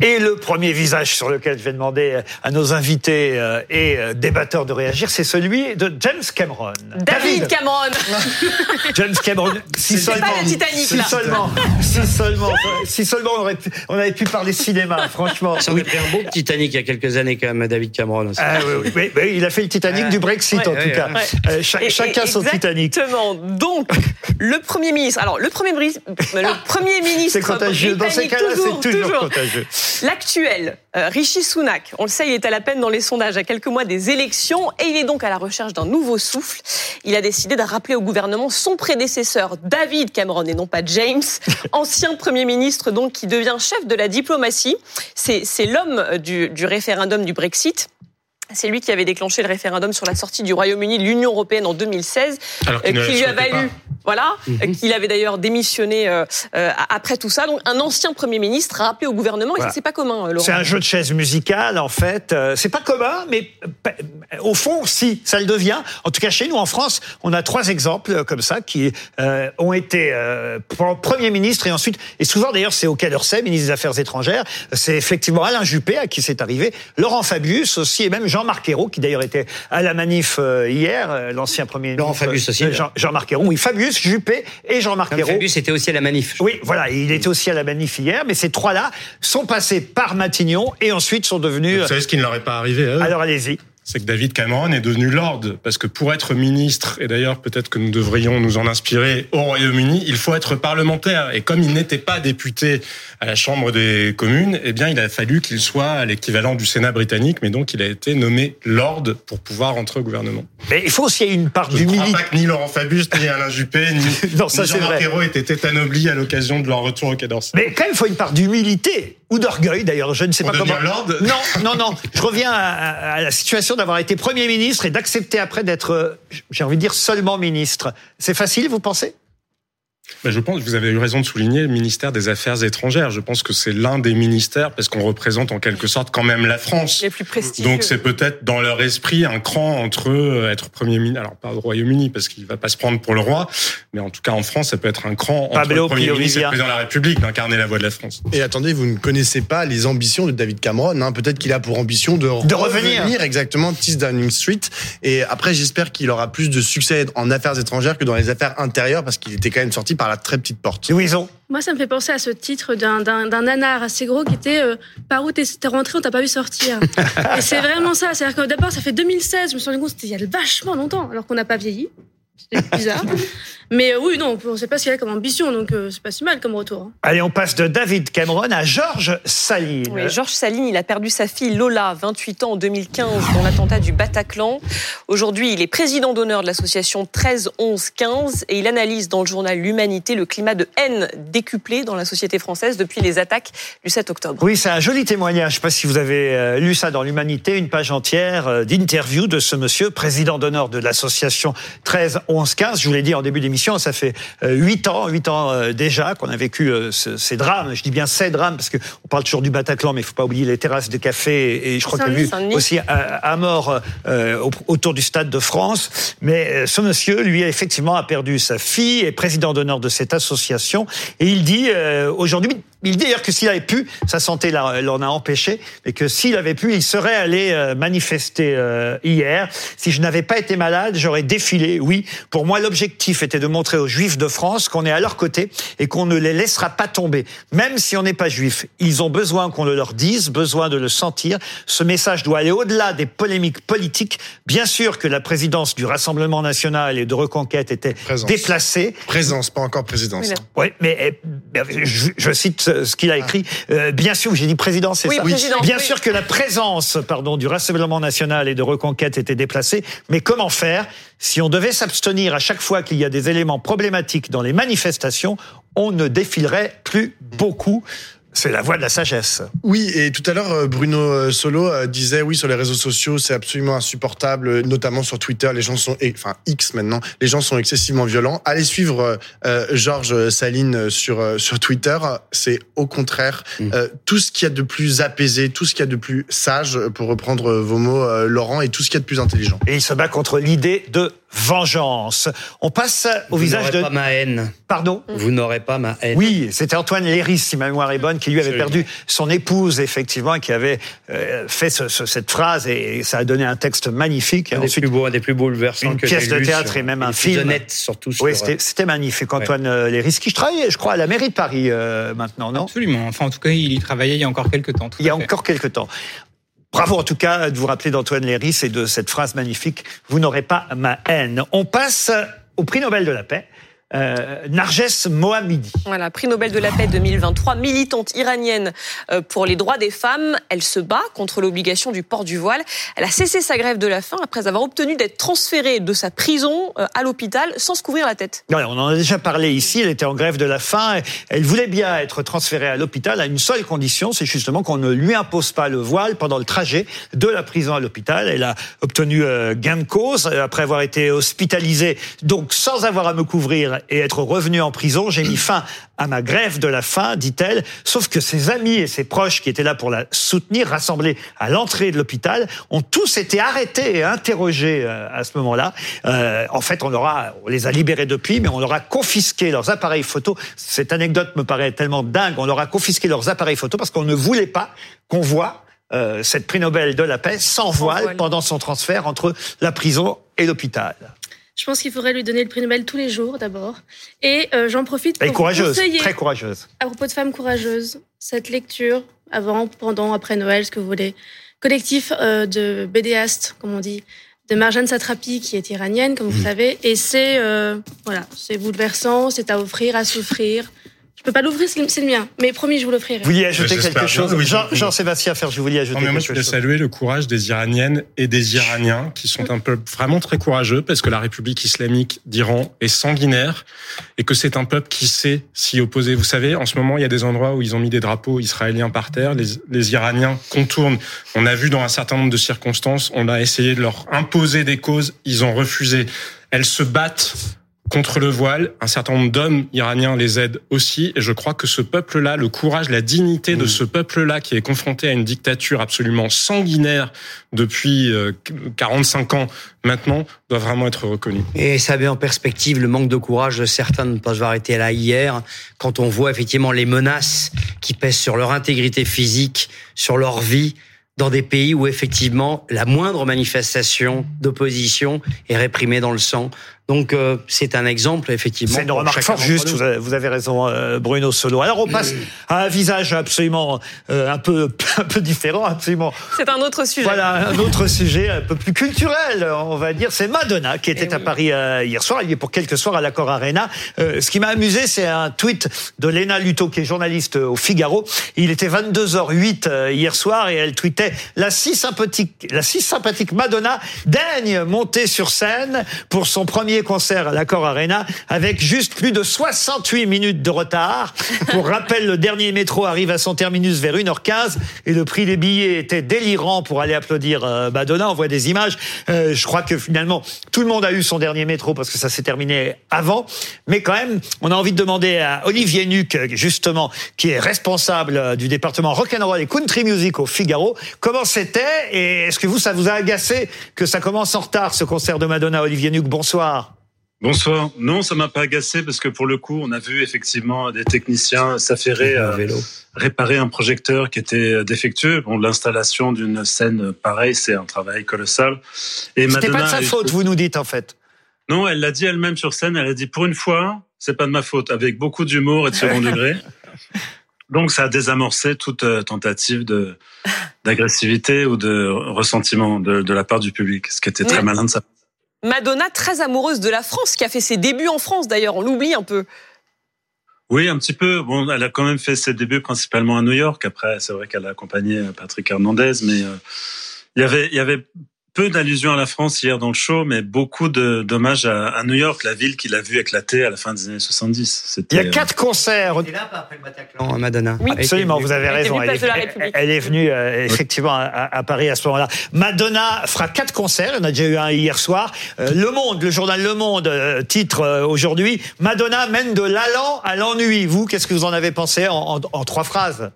Et le premier visage sur lequel je vais demander à nos invités euh, et euh, débatteurs de réagir, c'est celui de James Cameron. David, Cameron. James Cameron. Si seulement, pas le Titanic, si seulement, si seulement, si seulement on, aurait pu, on avait pu parler cinéma, franchement. Ça aurait été un beau Titanic il y a quelques années quand même, David Cameron. Aussi. Ah, oui, oui, oui, il a fait le Titanic du Brexit en tout cas. Euh, chacun son Titanic. Exactement. Donc le premier ministre. Alors le premier, le premier ministre. C'est contagieux. Dans ces cas-là, c'est toujours, toujours contagieux. L'actuel, euh, Rishi Sunak, on le sait, il est à la peine dans les sondages à quelques mois des élections et il est donc à la recherche d'un nouveau souffle. Il a décidé de rappeler au gouvernement son prédécesseur, David Cameron, et non pas James, ancien Premier ministre donc qui devient chef de la diplomatie. C'est l'homme du, du référendum du Brexit. C'est lui qui avait déclenché le référendum sur la sortie du Royaume-Uni de l'Union européenne en 2016, Alors qui, lui a valu voilà, Mhm. qu'il avait d'ailleurs démissionné euh, euh, après tout ça. Donc un ancien Premier ministre rappelé au gouvernement, et ça c'est pas commun, euh, Laurent. C'est un jeu de chaises musicales, en fait. Euh, C'est pas commun, mais euh, au fond, si, ça le devient. En tout cas, chez nous, en France, on a trois exemples euh, comme ça qui euh, ont été euh, pre- Premier ministre et ensuite, et souvent d'ailleurs, c'est au Quai d'Orsay, ministre des Affaires étrangères. C'est effectivement Alain Juppé à qui c'est arrivé, Laurent Fabius aussi, et même Jean-Marc Ayrault, qui d'ailleurs était à la manif euh, hier, euh, l'ancien Premier ministre. Fabius aussi, euh, Jean-Marc Ayrault, oui, Fabius, Juppé et Jean-Marc Ayrault. Fabius était aussi à la manif. Oui, voilà, il était aussi à la manif hier, mais ces trois-là sont passés par Matignon et ensuite sont devenus. Vous savez ce qui ne leur est pas arrivé à eux? Alors allez-y. C'est que David Cameron est devenu lord. Parce que pour être ministre, et d'ailleurs peut-être que nous devrions nous en inspirer au Royaume-Uni, il faut être parlementaire. Et comme il n'était pas député à la Chambre des communes, eh bien il a fallu qu'il soit l'équivalent du Sénat britannique, mais donc il a été nommé lord pour pouvoir entrer au gouvernement. Mais il faut aussi une part Je ne crois d'humilité. pas que ni Laurent Fabius, ni Alain Juppé, ni, Non, ça, ni. Ayrault étaient tétanoblis à l'occasion de leur retour au Quai d'Orsay. Mais quand même, il faut une part d'humilité ou d'orgueil d'ailleurs. Je ne sais pas comment. lord? Non, non, non. Je reviens à, à- à la situation d'avoir été Premier ministre et d'accepter après d'être, euh, j'ai envie de dire, seulement ministre. C'est facile, vous pensez? Ben, je pense que vous avez eu raison de souligner le ministère des Affaires étrangères. Je pense que c'est l'un des ministères parce qu'on représente en quelque sorte quand même la France. les plus prestigieux. Donc c'est peut-être dans leur esprit un cran entre euh, être Premier ministre, alors pas au Royaume-Uni parce qu'il va pas se prendre pour le roi, mais en tout cas en France ça peut être un cran entre Pablo le Premier Pio ministre et le Président de la République d'incarner la voix de la France. Et attendez, vous ne connaissez pas les ambitions de David Cameron. Hein. Peut-être qu'il a pour ambition de, De revenir. exactement 10 Downing Street. Et après, j'espère qu'il aura plus de succès en affaires étrangères que dans les affaires intérieures parce qu'il était quand même sorti par la très petite porte. Louison Moi, ça me fait penser à ce titre d'un nanar assez gros qui était euh, Par où t'es t'es rentré, on t'a pas vu sortir? Et c'est vraiment ça. C'est-à-dire que d'abord, ça fait 2016, je me suis rendu compte c'était il y a vachement longtemps, alors qu'on n'a pas vieilli. C'était bizarre. Mais euh, oui, non, on sait pas ce qu'il a comme ambition, donc euh, c'est pas si mal comme retour. hein. Allez, on passe de David Cameron à Georges Saline. Oui, Georges Saline, il a perdu sa fille Lola, 28 ans, en 2015, dans l'attentat du Bataclan. Aujourd'hui, il est président d'honneur de l'association 13 11 15 et il analyse dans le journal L'Humanité le climat de haine décuplé dans la société française depuis les attaques du 7 octobre. Oui, c'est un joli témoignage. Je sais pas si vous avez euh, lu ça dans l'Humanité, une page entière euh, d'interview de ce monsieur, président d'honneur de l'association 13 11 15. Je vous l'ai dit en début d'émission, ça fait euh, huit ans, huit ans euh, déjà qu'on a vécu euh, ce- ces drames. Je dis bien ces drames parce que on parle toujours du Bataclan, mais il faut pas oublier les terrasses de café et, je crois qu'il y a eu aussi à, mort au- autour du stade de France. Mais ce monsieur, lui, effectivement, a perdu sa fille, est président d'honneur de cette association, et il dit aujourd'hui, il dit d'ailleurs que s'il avait pu, sa santé l'en a empêché, mais que s'il avait pu, il serait allé euh, manifester euh, hier. Si je n'avais pas été malade, j'aurais défilé. Oui, pour moi, l'objectif était de montrer aux Juifs de France qu'on est à leur côté et qu'on ne les laissera pas tomber, même si on n'est pas juif. Ils ont besoin qu'on le leur dise, besoin de le sentir. Ce message doit aller au-delà des polémiques politiques. Bien sûr que la présidence du Rassemblement national et de Reconquête était Présence. déplacée. Présence, pas encore présidence. Oui, mais eh, je, je cite ce qu'il a écrit. Euh, bien sûr, j'ai dit président, c'est Oui, ça. présidence, Bien oui. sûr que la présence, pardon, du Rassemblement national et de Reconquête était déplacée. Mais comment faire si on devait s'abstenir à chaque fois qu'il y a des éléments problématiques dans les manifestations On ne défilerait plus beaucoup. C'est la voie de la sagesse. Oui, et tout à l'heure, euh, Bruno euh, Solo euh, disait, oui, sur les réseaux sociaux, c'est absolument insupportable, notamment sur Twitter, les gens sont, et- enfin X maintenant, les gens sont excessivement violents. Allez suivre euh, Georges Saline sur euh, sur Twitter, c'est au contraire Mm. euh, tout ce qu'il y a de plus apaisé, tout ce qu'il y a de plus sage, pour reprendre vos mots, euh, Laurent, et tout ce qu'il y a de plus intelligent. Et il se bat contre l'idée de vengeance. On passe au Vous visage n'aurez de... pas ma haine. Pardon Vous n'aurez pas ma haine. oui, c'était Antoine Léris, si ma mémoire est bonne, qui lui avait Absolument. perdu son épouse, effectivement, et qui avait euh, fait ce- ce- cette phrase, et ça a donné un texte magnifique. Et Un des ensuite, plus beaux, un des plus bouleversants une que pièce de théâtre sur- et même un des plus film. honnêtes, surtout sur. oui, c'était magnifique. Antoine euh, Léris, qui je travaillais, je crois, à la mairie de Paris euh, maintenant, non? Absolument. Enfin, en tout cas, il y travaillait il y a encore quelques temps. tout Il y a fait. encore quelques temps. Bravo en tout cas de vous rappeler d'Antoine Léris et de cette phrase magnifique « Vous n'aurez pas ma haine ». On passe au prix Nobel de la paix, euh, Narges Mohammadi. Voilà, prix Nobel de la paix 2023, militante iranienne euh, pour les droits des femmes. Elle se bat contre l'obligation du port du voile. Elle a cessé sa grève de la faim après avoir obtenu d'être transférée de sa prison euh, à l'hôpital sans se couvrir la tête. Ouais, on en a déjà parlé ici, elle était en grève de la faim, elle voulait bien être transférée à l'hôpital à une seule condition, c'est justement qu'on ne lui impose pas le voile pendant le trajet de la prison à l'hôpital. Elle a obtenu euh, gain de cause après avoir été hospitalisée, donc sans avoir à me couvrir et être revenue en prison, j'ai mis fin à ma grève de la faim, dit-elle, sauf que ses amis et ses proches qui étaient là pour la soutenir, rassemblés à l'entrée de l'hôpital, ont tous été arrêtés et interrogés euh, à ce moment-là. Euh, en fait, on, leur a, on les a libérés depuis, mais on leur a confisqué leurs appareils photo. Cette anecdote me paraît tellement dingue. On leur a confisqué leurs appareils photo parce qu'on ne voulait pas qu'on voit euh, cette prix Nobel de la paix sans, voile, voile. pendant son transfert entre la prison et l'hôpital. Je pense qu'il faudrait lui donner le prix Nobel tous les jours, d'abord. Et euh, j'en profite pour est courageuse, conseiller, très courageuse. à propos de femmes courageuses, cette lecture, avant, pendant, après Noël, ce que vous voulez. Collectif euh, de bédéastes, comme on dit, de Marjane Satrapi, qui est iranienne, comme Mmh. vous savez. Et c'est euh, voilà, c'est bouleversant, c'est à offrir, à souffrir. Je peux pas l'ouvrir, c'est le- mien. Mais promis, je vous l'offrirai. Vous vouliez ajouter J'espère quelque chose oui, Jean- oui. Jean-Sébastien vous vouliez ajouter Non, mais moi, je quelque voulais chose saluer le courage des Iraniennes et des Iraniens qui sont un peuple vraiment très courageux parce que la République islamique d'Iran est sanguinaire et que c'est un peuple qui sait s'y opposer. Vous savez, en ce moment, il y a des endroits où ils ont mis des drapeaux israéliens par terre. Les, les Iraniens contournent. On a vu dans un certain nombre de circonstances, on a essayé de leur imposer des causes. Ils ont refusé. Elles se battent contre le voile. Un certain nombre d'hommes iraniens les aident aussi. Et je crois que ce peuple-là, le courage, la dignité de ce peuple-là qui est confronté à une dictature absolument sanguinaire depuis euh, 45 ans maintenant, doit vraiment être reconnu. Et ça met en perspective le manque de courage de certains de ne pas se arrêter là hier, quand on voit effectivement les menaces qui pèsent sur leur intégrité physique, sur leur vie, dans des pays où effectivement la moindre manifestation d'opposition est réprimée dans le sang. Donc euh, c'est un exemple effectivement. C'est une remarque fort juste, vous avez, vous avez raison euh, Bruno Solo. Alors on passe à un visage absolument euh, un peu un peu différent, absolument. C'est un autre sujet. Voilà, un autre sujet un peu plus culturel, on va dire, c'est Madonna qui était Eh à oui. Paris euh, hier soir, il y est pour quelques soirs à l'Accor Arena. Euh, ce qui m'a amusé, c'est un tweet de Léna Luto qui est journaliste au Figaro. Il était 22h08 euh, hier soir et elle tweetait la si sympathique la si sympathique Madonna daigne monter sur scène pour son premier concert à l'Accor Arena avec juste plus de 68 minutes de retard. Pour rappel, le dernier métro arrive à son terminus vers 1h15 et le prix des billets était délirant pour aller applaudir euh, Madonna. On voit des images. Euh, je crois que finalement, tout le monde a eu son dernier métro parce que ça s'est terminé avant. Mais quand même, on a envie de demander à Olivier Nuc, justement, qui est responsable euh, du département rock'n'roll et country music au Figaro, comment c'était et est-ce que vous, ça vous a agacé que ça commence en retard, ce concert de Madonna Olivier Nuc? Bonsoir. Bonsoir. Non, ça m'a pas agacé parce que pour le coup, on a vu effectivement des techniciens s'affairer à vélo. réparer un projecteur qui était défectueux. Bon, l'installation d'une scène pareille, c'est un travail colossal. Et C'était pas de sa faute, vous nous dites en fait. Non, elle l'a dit elle-même sur scène. Elle a dit pour une fois, c'est pas de ma faute, avec beaucoup d'humour et de second degré. Donc, ça a désamorcé toute euh, tentative de d'agressivité ou de ressentiment de, de la part du public, ce qui était très malin de sa part. Madonna, très amoureuse de la France, qui a fait ses débuts en France d'ailleurs, on l'oublie un peu. Oui, un petit peu. Bon, elle a quand même fait ses débuts principalement à New York. Après, c'est vrai qu'elle a accompagné Patrick Hernandez, mais euh, il y avait, il y avait peu d'allusions à la France hier dans le show, mais beaucoup de d'hommages à, à New York, la ville qu'il a vu éclater à la fin des années 70. Il y a quatre concerts. Et là, après le Bataclan, Madonna. Oui, Elle Absolument, venue. vous avez Elle raison. Elle place de la est, République. elle est venue euh, effectivement à, à Paris à ce moment-là. Madonna fera quatre concerts. Il y en a déjà eu un hier soir. Euh, le Monde, le journal Le Monde, euh, titre euh, aujourd'hui Madonna mène de l'allant à l'ennui. Vous, qu'est-ce que vous en avez pensé en, en- en trois phrases?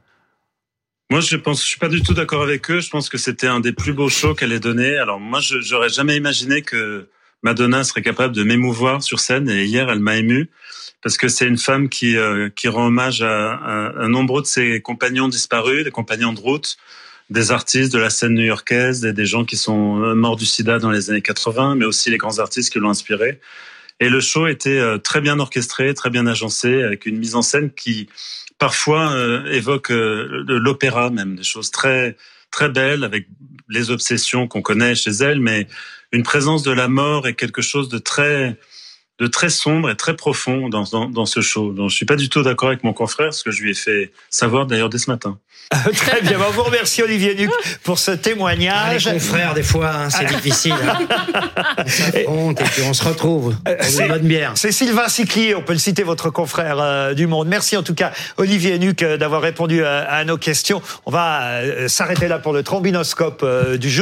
Moi, je pense, je suis pas du tout d'accord avec eux. Je pense que c'était un des plus beaux shows qu'elle ait donné. Alors moi, j'aurais jamais imaginé que Madonna serait capable de m'émouvoir sur scène. Et hier, elle m'a ému parce que c'est une femme qui euh, qui rend hommage à, à, nombreux de ses compagnons disparus, des compagnons de route, des artistes de la scène new-yorkaise, des, des gens qui sont morts du sida dans les années 80, mais aussi les grands artistes qui l'ont inspiré. Et le show était très bien orchestré, très bien agencé, avec une mise en scène qui parfois évoque l'opéra même, des choses très très belle avec les obsessions qu'on connaît chez elle, mais une présence de la mort est quelque chose de très de très sombre et très profond dans, dans, dans ce show. Donc, je suis pas du tout d'accord avec mon confrère, ce que je lui ai fait savoir d'ailleurs dès ce matin. Très bien, on vous remercie Olivier Duc pour ce témoignage. Ah, les confrères, des fois, hein, c'est difficile. Hein. On et puis on se retrouve pour une bonne bière. C'est Sylvain Siclier, on peut le citer, votre confrère euh, du Monde. Merci en tout cas Olivier Duc euh, d'avoir répondu à, à, nos questions. On va euh, s'arrêter là pour le trombinoscope du jour.